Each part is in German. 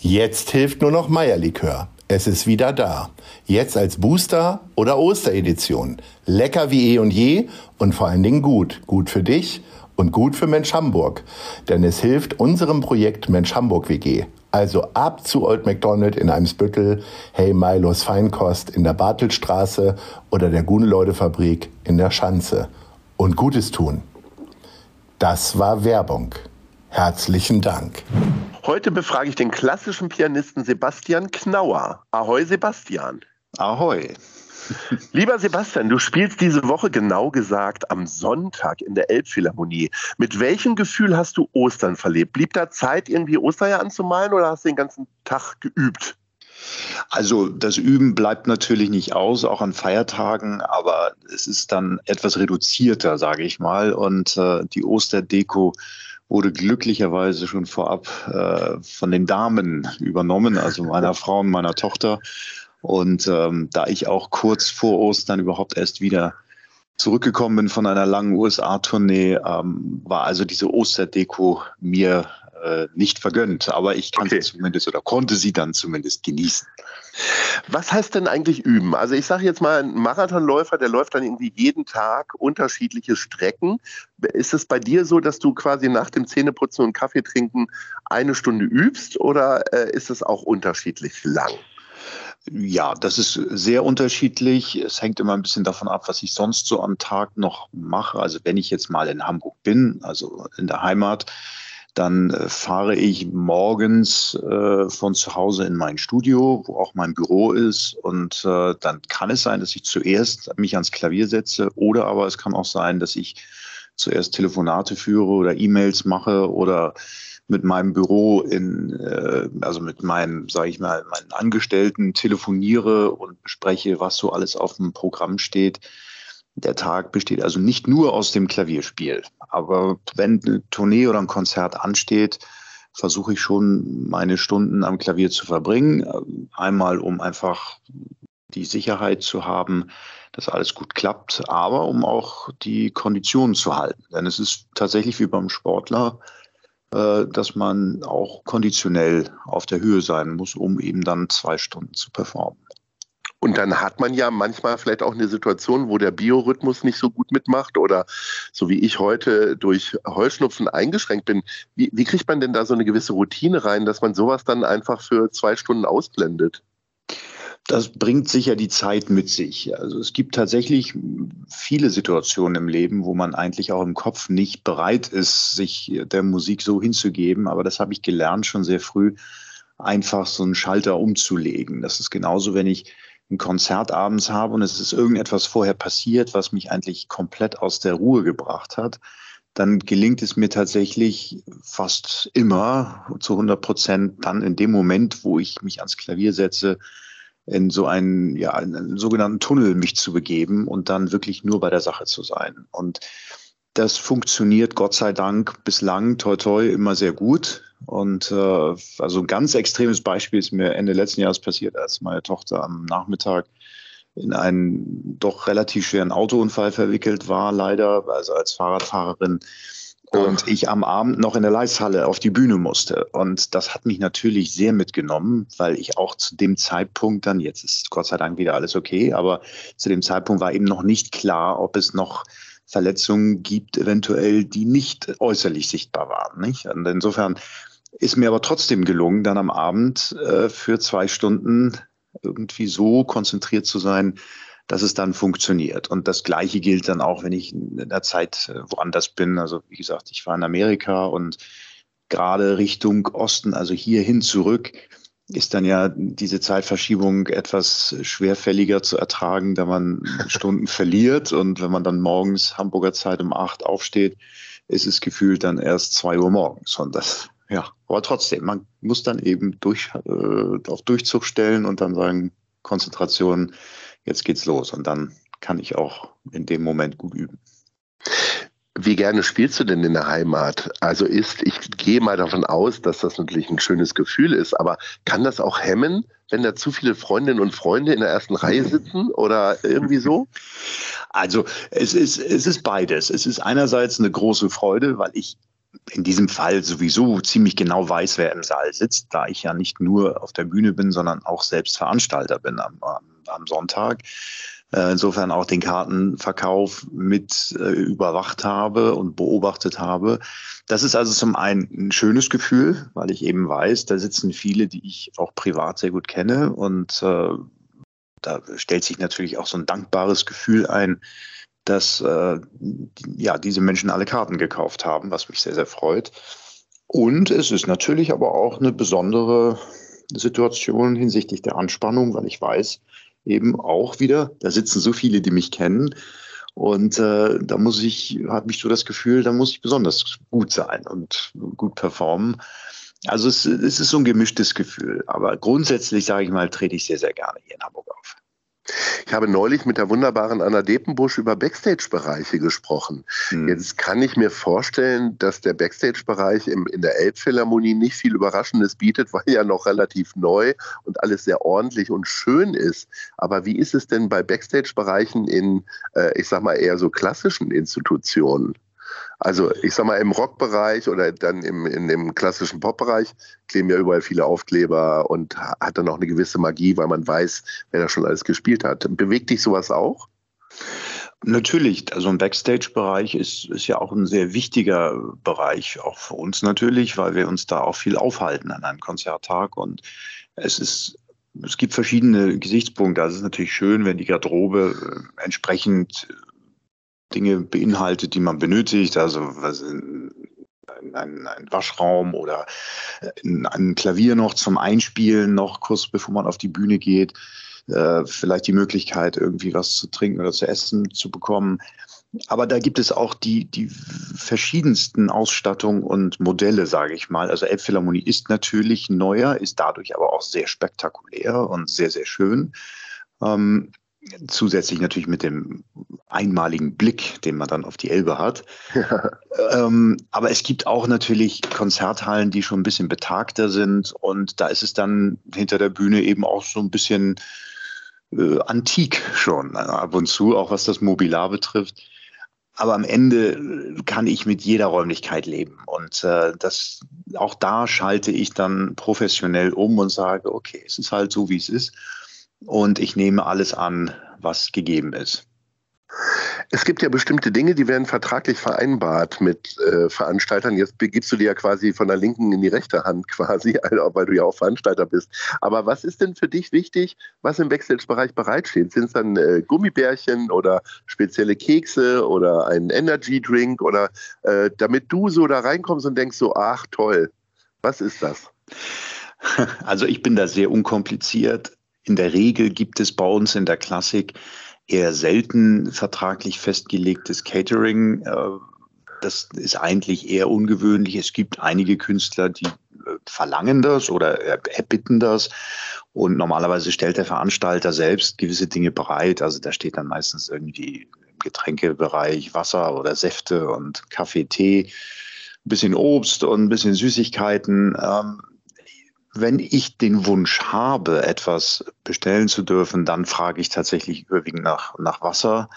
Jetzt hilft nur noch Meierlikör. Es ist wieder da. Jetzt als Booster oder Osteredition. Lecker wie eh und je und vor allen Dingen gut. Gut für dich und gut für Mensch Hamburg. Denn es hilft unserem Projekt Mensch Hamburg WG. Also ab zu Old McDonald in Eimsbüttel, Hey Milos Feinkost in der Bartelstraße oder der Guneleude Fabrik in der Schanze. Und Gutes tun. Das war Werbung. Herzlichen Dank. Heute befrage ich den klassischen Pianisten Sebastian Knauer. Ahoi, Sebastian. Ahoi. Lieber Sebastian, du spielst diese Woche genau gesagt am Sonntag in der Elbphilharmonie. Mit welchem Gefühl hast du Ostern verlebt? Blieb da Zeit, irgendwie Ostereier anzumalen oder hast du den ganzen Tag geübt? Also das Üben bleibt natürlich nicht aus, auch an Feiertagen, aber es ist dann etwas reduzierter, sage ich mal. Und äh, die Osterdeko wurde glücklicherweise schon vorab äh, von den Damen übernommen, also meiner Frau und meiner Tochter. Und ähm, da ich auch kurz vor Ostern überhaupt erst wieder zurückgekommen bin von einer langen USA-Tournee, ähm, war also diese Osterdeko mir äh, nicht vergönnt. Aber ich kann okay. sie zumindest oder konnte sie dann zumindest genießen. Was heißt denn eigentlich üben? Also ich sage jetzt mal, ein Marathonläufer, der läuft dann irgendwie jeden Tag unterschiedliche Strecken. Ist es bei dir so, dass du quasi nach dem Zähneputzen und Kaffee trinken eine Stunde übst oder äh, ist es auch unterschiedlich lang? Ja, das ist sehr unterschiedlich. Es hängt immer ein bisschen davon ab, was ich sonst so am Tag noch mache. Also wenn ich jetzt mal in Hamburg bin, also in der Heimat, dann äh, fahre ich morgens äh, von zu Hause in mein Studio, wo auch mein Büro ist. Und äh, dann kann es sein, dass ich zuerst mich ans Klavier setze. Oder aber es kann auch sein, dass ich zuerst Telefonate führe oder E-Mails mache oder mit meinem Büro in, äh, also mit meinen, sage ich mal, meinen Angestellten telefoniere und bespreche, was so alles auf dem Programm steht. Der Tag besteht also nicht nur aus dem Klavierspiel. Aber wenn eine Tournee oder ein Konzert ansteht, versuche ich schon meine Stunden am Klavier zu verbringen. Einmal, um einfach die Sicherheit zu haben, dass alles gut klappt, aber um auch die Konditionen zu halten. Denn es ist tatsächlich wie beim Sportler, äh, dass man auch konditionell auf der Höhe sein muss, um eben dann zwei Stunden zu performen. Und dann hat man ja manchmal vielleicht auch eine Situation, wo der Biorhythmus nicht so gut mitmacht oder so wie ich heute durch Heuschnupfen eingeschränkt bin. Wie, wie kriegt man denn da so eine gewisse Routine rein, dass man sowas dann einfach für zwei Stunden ausblendet? Das bringt sicher die Zeit mit sich. Also es gibt tatsächlich viele Situationen im Leben, wo man eigentlich auch im Kopf nicht bereit ist, sich der Musik so hinzugeben. Aber das habe ich gelernt schon sehr früh, einfach so einen Schalter umzulegen. Das ist genauso, wenn ich ein Konzert abends habe und es ist irgendetwas vorher passiert, was mich eigentlich komplett aus der Ruhe gebracht hat, dann gelingt es mir tatsächlich fast immer zu 100 Prozent dann in dem Moment, wo ich mich ans Klavier setze, in so einen, ja, einen sogenannten Tunnel mich zu begeben und dann wirklich nur bei der Sache zu sein. Und das funktioniert Gott sei Dank bislang toi toi immer sehr gut. Und äh, also ein ganz extremes Beispiel ist mir Ende letzten Jahres passiert, als meine Tochter am Nachmittag in einen doch relativ schweren Autounfall verwickelt war, leider, also als Fahrradfahrerin. Und ich am Abend noch in der Leishalle auf die Bühne musste. Und das hat mich natürlich sehr mitgenommen, weil ich auch zu dem Zeitpunkt dann, jetzt ist Gott sei Dank wieder alles okay, aber zu dem Zeitpunkt war eben noch nicht klar, ob es noch Verletzungen gibt, eventuell, die nicht äußerlich sichtbar waren. Nicht? Und insofern ist mir aber trotzdem gelungen, dann am Abend äh, für zwei Stunden irgendwie so konzentriert zu sein, dass es dann funktioniert. Und das Gleiche gilt dann auch, wenn ich in der Zeit äh, woanders bin. Also wie gesagt, ich war in Amerika und gerade Richtung Osten, also hierhin zurück, ist dann ja diese Zeitverschiebung etwas schwerfälliger zu ertragen, da man Stunden verliert. Und wenn man dann morgens Hamburger Zeit um acht aufsteht, ist es gefühlt dann erst zwei Uhr morgens. Und das, ja, aber trotzdem, man muss dann eben durch, äh, auf Durchzug stellen und dann sagen, Konzentration, jetzt geht's los. Und dann kann ich auch in dem Moment gut üben. Wie gerne spielst du denn in der Heimat? Also ist, ich gehe mal davon aus, dass das natürlich ein schönes Gefühl ist, aber kann das auch hemmen, wenn da zu viele Freundinnen und Freunde in der ersten Reihe sitzen oder irgendwie so? Also es ist, es ist beides. Es ist einerseits eine große Freude, weil ich in diesem Fall sowieso ziemlich genau weiß, wer im Saal sitzt, da ich ja nicht nur auf der Bühne bin, sondern auch selbst Veranstalter bin am, am Sonntag. Äh, insofern auch den Kartenverkauf mit äh, überwacht habe und beobachtet habe. Das ist also zum einen ein schönes Gefühl, weil ich eben weiß, da sitzen viele, die ich auch privat sehr gut kenne und äh, da stellt sich natürlich auch so ein dankbares Gefühl ein, dass ja diese Menschen alle Karten gekauft haben, was mich sehr sehr freut. Und es ist natürlich aber auch eine besondere Situation hinsichtlich der Anspannung, weil ich weiß, eben auch wieder, da sitzen so viele, die mich kennen. Und äh, da muss ich, habe ich so das Gefühl, da muss ich besonders gut sein und gut performen. Also es, es ist so ein gemischtes Gefühl. Aber grundsätzlich, sage ich mal, trete ich sehr, sehr gerne hier in Hamburg auf. Ich habe neulich mit der wunderbaren Anna Depenbusch über Backstage-Bereiche gesprochen. Hm. Jetzt kann ich mir vorstellen, dass der Backstage-Bereich in der Elbphilharmonie nicht viel Überraschendes bietet, weil ja noch relativ neu und alles sehr ordentlich und schön ist. Aber wie ist es denn bei Backstage-Bereichen in, äh, ich sag mal, eher so klassischen Institutionen? Also ich sag mal, im Rockbereich oder dann im, in dem klassischen Popbereich kleben ja überall viele Aufkleber und hat dann auch eine gewisse Magie, weil man weiß, wer da schon alles gespielt hat. Bewegt dich sowas auch? Natürlich, also ein Backstage-Bereich ist, ist ja auch ein sehr wichtiger Bereich, auch für uns natürlich, weil wir uns da auch viel aufhalten an einem Konzerttag. Und es ist, es gibt verschiedene Gesichtspunkte. Also es ist natürlich schön, wenn die Garderobe äh, entsprechend Dinge beinhaltet, die man benötigt, also was, ein, ein, Waschraum oder ein, ein, Klavier noch zum Einspielen, noch kurz bevor man auf die Bühne geht, äh, vielleicht die Möglichkeit, irgendwie was zu trinken oder zu essen zu bekommen. Aber da gibt es auch die, die verschiedensten Ausstattungen und Modelle, sage ich mal. Also Elbphilharmonie ist natürlich neuer, ist dadurch aber auch sehr spektakulär und sehr, sehr schön. Ähm, Zusätzlich natürlich mit dem einmaligen Blick, den man dann auf die Elbe hat. Ähm, aber es gibt auch natürlich Konzerthallen, die schon ein bisschen betagter sind. Und da ist es dann hinter der Bühne eben auch so ein bisschen äh, antik schon, äh, ab und zu, auch was das Mobilar betrifft. Aber am Ende kann ich mit jeder Räumlichkeit leben. Und äh, das, auch da schalte ich dann professionell um und sage, okay, es ist halt so, wie es ist und ich nehme alles an, was gegeben ist. Es gibt ja bestimmte Dinge, die werden vertraglich vereinbart mit äh, Veranstaltern. Jetzt begibst du dir ja quasi von der linken in die rechte Hand quasi, also, weil du ja auch Veranstalter bist. Aber was ist denn für dich wichtig, was im Backstage-Bereich bereitsteht? Sind es dann äh, Gummibärchen oder spezielle Kekse oder ein Energy-Drink oder äh, damit du so da reinkommst und denkst so, ach toll, was ist das? Also ich bin da sehr unkompliziert. In der Regel gibt es bei uns in der Klassik eher selten vertraglich festgelegtes Catering. Äh, das ist eigentlich eher ungewöhnlich. Es gibt einige Künstler, die äh, verlangen das oder erbitten das. Und normalerweise stellt der Veranstalter selbst gewisse Dinge bereit. Also da steht dann meistens irgendwie im Getränkebereich Wasser oder Säfte und Kaffee, Tee, ein bisschen Obst und ein bisschen Süßigkeiten. Ähm, wenn ich den Wunsch habe, etwas bestellen zu dürfen, dann frage ich tatsächlich überwiegend nach, nach Wasser,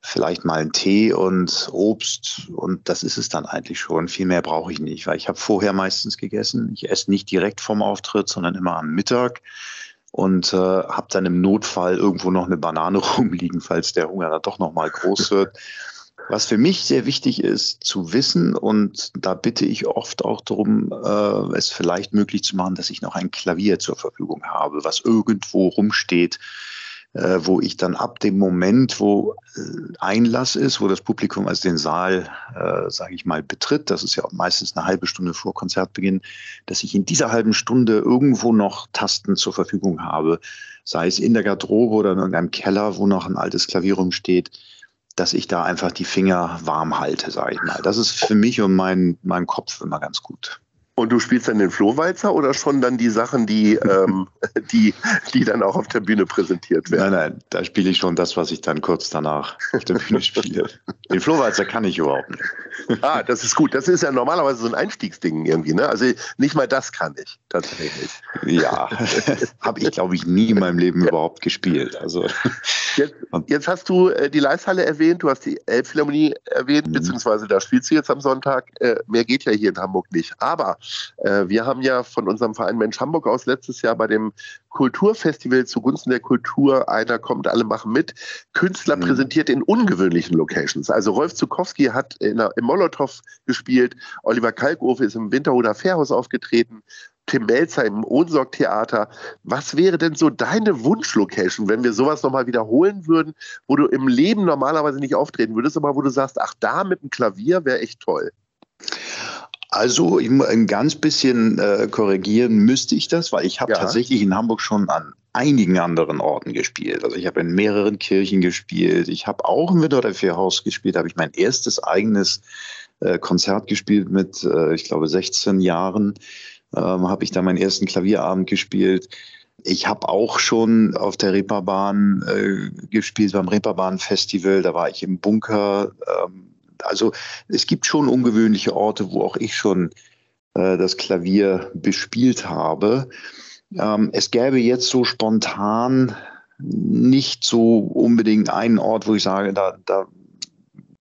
vielleicht mal einen Tee und Obst und das ist es dann eigentlich schon. Viel mehr brauche ich nicht, weil ich habe vorher meistens gegessen. Ich esse nicht direkt vom Auftritt, sondern immer am Mittag und äh, habe dann im Notfall irgendwo noch eine Banane rumliegen, falls der Hunger da doch noch mal groß wird. Was für mich sehr wichtig ist zu wissen, und da bitte ich oft auch darum, äh, es vielleicht möglich zu machen, dass ich noch ein Klavier zur Verfügung habe, was irgendwo rumsteht, äh, wo ich dann ab dem Moment, wo äh, Einlass ist, wo das Publikum also den Saal, äh, sage ich mal, betritt, das ist ja meistens eine halbe Stunde vor Konzertbeginn, dass ich in dieser halben Stunde irgendwo noch Tasten zur Verfügung habe, sei es in der Garderobe oder in irgendeinem Keller, wo noch ein altes Klavier rumsteht, dass ich da einfach die Finger warm halte, sage ich mal. Das ist für mich und meinen mein Kopf immer ganz gut. Und du spielst dann den Flohwalzer oder schon dann die Sachen, die, ähm, die, die dann auch auf der Bühne präsentiert werden? Nein, nein, da spiele ich schon das, was ich dann kurz danach auf der Bühne spiele. Den Flohwalzer kann ich überhaupt nicht. Ah, das ist gut. Das ist ja normalerweise so ein Einstiegsding irgendwie, ne? Also nicht mal das kann ich tatsächlich. Ja, habe ich, glaube ich, nie in meinem Leben ja. überhaupt gespielt. Also jetzt, jetzt hast du äh, die Leishalle erwähnt, du hast die Elbphilharmonie erwähnt, mhm. beziehungsweise da spielst du jetzt am Sonntag. Äh, mehr geht ja hier in Hamburg nicht. Aber wir haben ja von unserem Verein Mensch Hamburg aus letztes Jahr bei dem Kulturfestival zugunsten der Kultur, einer kommt, alle machen mit, Künstler mhm. präsentiert in ungewöhnlichen Locations. Also Rolf Zukowski hat in im Molotow gespielt, Oliver Kalkofe ist im Winterhuder Fährhaus aufgetreten, Tim Melzer im Ohnsorg-Theater. Was wäre denn so deine Wunschlocation, wenn wir sowas nochmal wiederholen würden, wo du im Leben normalerweise nicht auftreten würdest, aber wo du sagst, ach, da mit dem Klavier wäre echt toll? Also ein ganz bisschen äh, korrigieren müsste ich das, weil ich habe ja. tatsächlich in Hamburg schon an einigen anderen Orten gespielt. Also ich habe in mehreren Kirchen gespielt. Ich habe auch im Winterder Fährhaus gespielt. Da habe ich mein erstes eigenes äh, Konzert gespielt mit, äh, ich glaube, 16 Jahren. Ähm, habe ich da meinen ersten Klavierabend gespielt. Ich habe auch schon auf der Reeperbahn äh, gespielt beim Reeperbahn Festival. Da war ich im Bunker. Ähm, also es gibt schon ungewöhnliche Orte, wo auch ich schon äh, das Klavier bespielt habe. Ähm, es gäbe jetzt so spontan nicht so unbedingt einen Ort, wo ich sage, da, da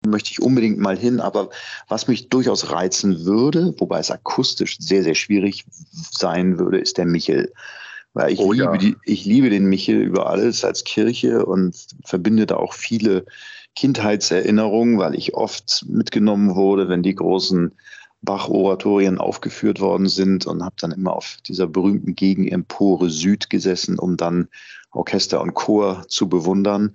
möchte ich unbedingt mal hin. Aber was mich durchaus reizen würde, wobei es akustisch sehr, sehr schwierig sein würde, ist der Michel. Weil ich, oh, liebe, ja. die, ich liebe den Michel über alles als Kirche und verbinde da auch viele Kindheitserinnerung, weil ich oft mitgenommen wurde, wenn die großen Bach-Oratorien aufgeführt worden sind und habe dann immer auf dieser berühmten Gegenempore Süd gesessen, um dann Orchester und Chor zu bewundern.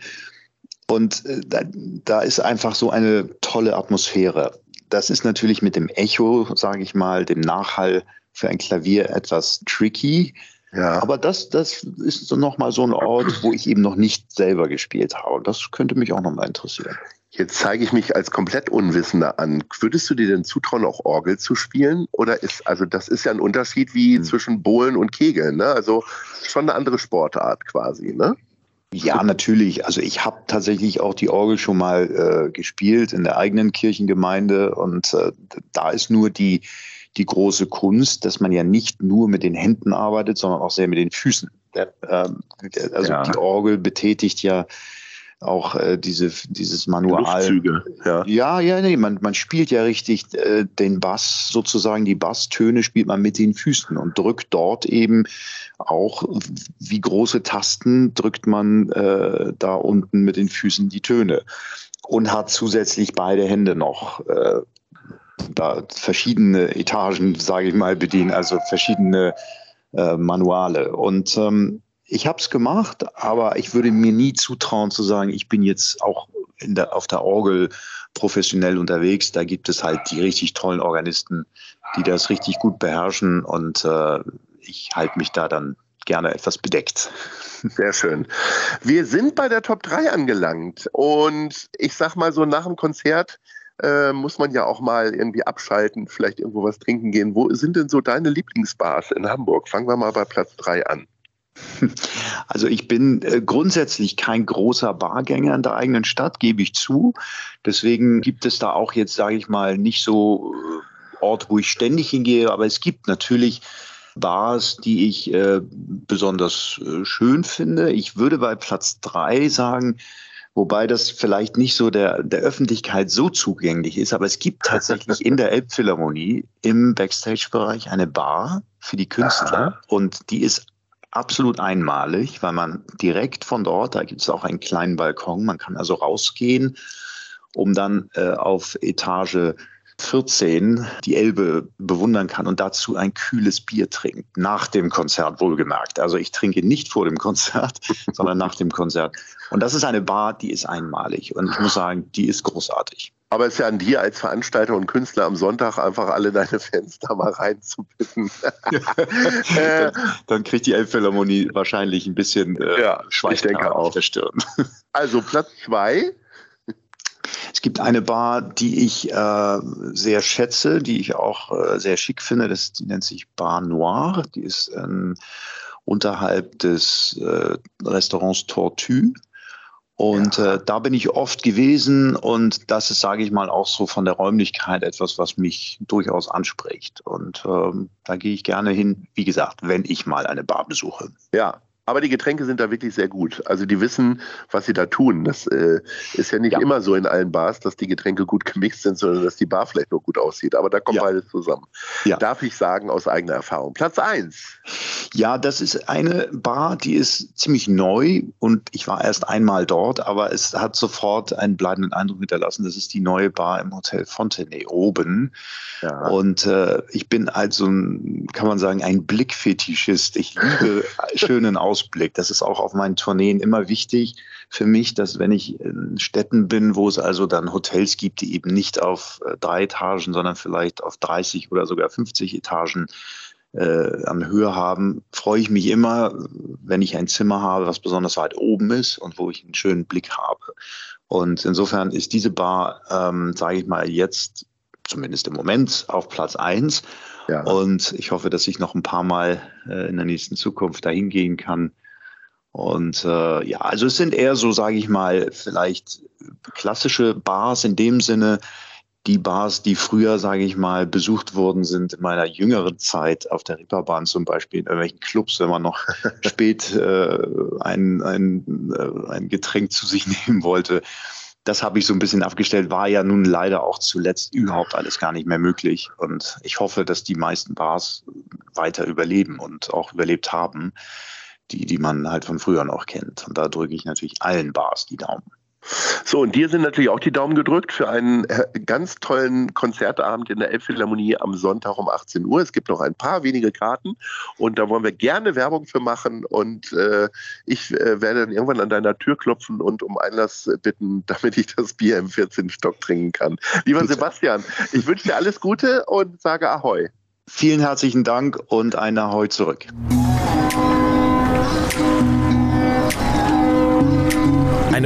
Und äh, da, da ist einfach so eine tolle Atmosphäre. Das ist natürlich mit dem Echo, sage ich mal, dem Nachhall für ein Klavier etwas tricky. Ja. Aber das, das ist so nochmal so ein Ort, wo ich eben noch nicht selber gespielt habe. Das könnte mich auch nochmal interessieren. Jetzt zeige ich mich als komplett Unwissender an. Würdest du dir denn zutrauen, auch Orgel zu spielen? Oder ist, also das ist ja ein Unterschied wie hm. zwischen Bohlen und Kegeln, ne? Also schon eine andere Sportart quasi, ne? Ja, natürlich. Also ich habe tatsächlich auch die Orgel schon mal äh, gespielt in der eigenen Kirchengemeinde und äh, da ist nur die, die große Kunst, dass man ja nicht nur mit den Händen arbeitet, sondern auch sehr mit den Füßen. Ähm, also ja. die Orgel betätigt ja auch äh, diese, dieses Manual. Luftzüge, ja. Ja, ja, nee, man, man spielt ja richtig äh, den Bass, sozusagen die Basstöne spielt man mit den Füßen und drückt dort eben auch, wie große Tasten drückt man äh, da unten mit den Füßen die Töne und hat zusätzlich beide Hände noch äh, da verschiedene Etagen, sage ich mal, bedienen, also verschiedene äh, Manuale. Und ähm, ich habe es gemacht, aber ich würde mir nie zutrauen zu sagen, ich bin jetzt auch der, auf der Orgel professionell unterwegs. Da gibt es halt die richtig tollen Organisten, die das richtig gut beherrschen und äh, ich halte mich da dann gerne etwas bedeckt. Sehr schön. Wir sind bei der Top 3 angelangt und ich sag mal so nach dem Konzert äh, muss man ja auch mal irgendwie abschalten, vielleicht irgendwo was trinken gehen. Wo sind denn so deine Lieblingsbars in Hamburg? Fangen wir mal bei Platz 3 an. Also ich bin äh, grundsätzlich kein großer Bargänger in der eigenen Stadt, gebe ich zu. Deswegen gibt es da auch jetzt, sage ich mal, nicht so äh, Ort, wo ich ständig hingehe. Aber es gibt natürlich Bars, die ich äh, besonders schön finde. Ich würde bei Platz drei sagen, wobei das vielleicht nicht so der, der Öffentlichkeit so zugänglich ist, aber es gibt tatsächlich in der Elbphilharmonie im Backstage-Bereich eine Bar für die Künstler Aha. und die ist absolut einmalig, weil man direkt von dort, da gibt es auch einen kleinen Balkon, man kann also rausgehen, um dann äh, auf Etage 14 die Elbe bewundern kann und dazu ein kühles Bier trinkt, nach dem Konzert wohlgemerkt. Also ich trinke nicht vor dem Konzert, sondern nach dem Konzert. Und das ist eine Bar, die ist einmalig und ich muss sagen, die ist großartig. Aber es ist ja an dir als Veranstalter und Künstler am Sonntag einfach alle deine Fans da mal reinzubitten. dann, dann, kriegt die Elbphilharmonie wahrscheinlich ein bisschen äh, ja, auf der Stirn. Also Platz zwei. Es gibt eine Bar, die ich äh, sehr schätze, die ich auch äh, sehr schick finde. Das, die nennt sich Bar Noir. Die ist ähm, unterhalb des äh, Restaurants Tortue. Und ja. äh, da bin ich oft gewesen und das ist, sage ich mal, auch so von der Räumlichkeit etwas, was mich durchaus anspricht. Und ähm, da gehe ich gerne hin, wie gesagt, wenn ich mal eine Bar besuche. Ja, aber die Getränke sind da wirklich sehr gut. Also die wissen, was sie da tun. Das äh, ist ja nicht ja. immer so in allen Bars, dass die Getränke gut gemixt sind, sondern dass die Bar vielleicht nur gut aussieht. Aber da kommt ja. beides zusammen. Ja. Darf ich sagen aus eigener Erfahrung. Platz 1. Ja, das ist eine Bar, die ist ziemlich neu und ich war erst einmal dort, aber es hat sofort einen bleibenden Eindruck hinterlassen. Das ist die neue Bar im Hotel Fontenay oben. Ja. Und äh, ich bin also, kann man sagen, ein Blickfetischist. Ich liebe schönen Aus Ausblick. Das ist auch auf meinen Tourneen immer wichtig für mich, dass wenn ich in Städten bin, wo es also dann Hotels gibt, die eben nicht auf äh, drei Etagen, sondern vielleicht auf 30 oder sogar 50 Etagen äh, an Höhe haben, freue ich mich immer, wenn ich ein Zimmer habe, was besonders weit oben ist und wo ich einen schönen Blick habe. Und insofern ist diese Bar, ähm, sage ich mal, jetzt zumindest im Moment auf Platz eins ja. Und ich hoffe, dass ich noch ein paar Mal äh, in der nächsten Zukunft dahin gehen kann. Und äh, ja, also es sind eher so, sage ich mal, vielleicht klassische Bars in dem Sinne, die Bars, die früher, sage ich mal, besucht worden sind in meiner jüngeren Zeit auf der Ripperbahn zum Beispiel in irgendwelchen Clubs, wenn man noch spät äh, ein, ein, äh, ein Getränk zu sich nehmen wollte das habe ich so ein bisschen abgestellt, war ja nun leider auch zuletzt überhaupt alles gar nicht mehr möglich. Und ich hoffe, dass die meisten Bars weiter überleben und auch überlebt haben, die, die man halt von früher noch kennt. Und da drücke ich natürlich allen Bars die Daumen. So, und dir sind natürlich auch die Daumen gedrückt für einen äh, ganz tollen Konzertabend in der Elbphilharmonie am Sonntag um 18 Uhr. Es gibt noch ein paar wenige Karten und da wollen wir gerne Werbung für machen. Und äh, ich äh, werde dann irgendwann an deiner Tür klopfen und um Einlass bitten, damit ich das Bier im 14. Stock trinken kann. Lieber. Sebastian, ich wünsche dir alles Gute und sage Ahoi. Vielen herzlichen Dank und ein Ahoi zurück.